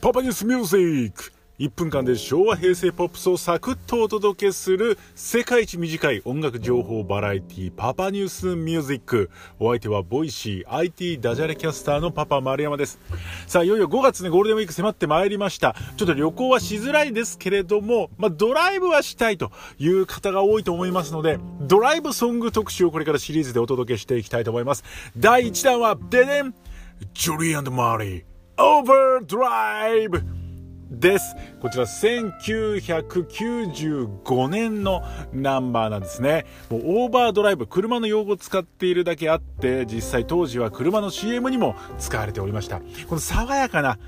パパニュースミュージック1分間で昭和平成ポップスをサクッとお届けする世界一短い音楽情報バラエティパパニュースミュージックお相手は Voicy IT ダジャレキャスターのパパ丸山です。さあいよいよ5月ねゴールデンウィーク迫ってまいりました。ちょっと旅行はしづらいですけれども、まあ、ドライブはしたいという方が多いと思いますのでドライブソング特集をこれからシリーズでお届けしていきたいと思います。第1弾はデデンジュリーマーリーオーバードライブです。こちら1995年のナンバーなんですね。もうオーバードライブ、車の用語を使っているだけあって、実際当時は車の CM にも使われておりました。この爽やかな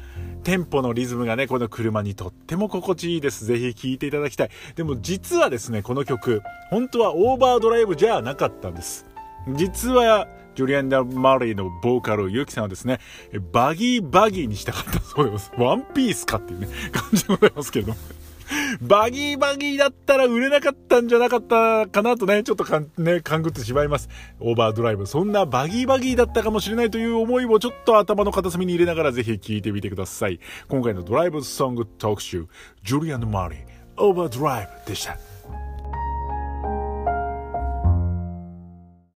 テンポのリズムがね、この車にとっても心地いいです。ぜひ聴いていただきたい。でも実はですね、この曲、本当はオーバードライブじゃなかったんです。実は、ジュリアン・ダ・マリーのボーカル、ユキさんはですね、バギーバギーにしたかったそうです。ワンピースかっていうね、感じでございますけれども。バギーバギーだったら売れなかったんじゃなかったかなとね、ちょっとかん、ね、勘ぐってしまいます。オーバードライブ。そんなバギーバギーだったかもしれないという思いをちょっと頭の片隅に入れながらぜひ聴いてみてください。今回のドライブソング特集、ジュリアン・マリー、オーバードライブでした。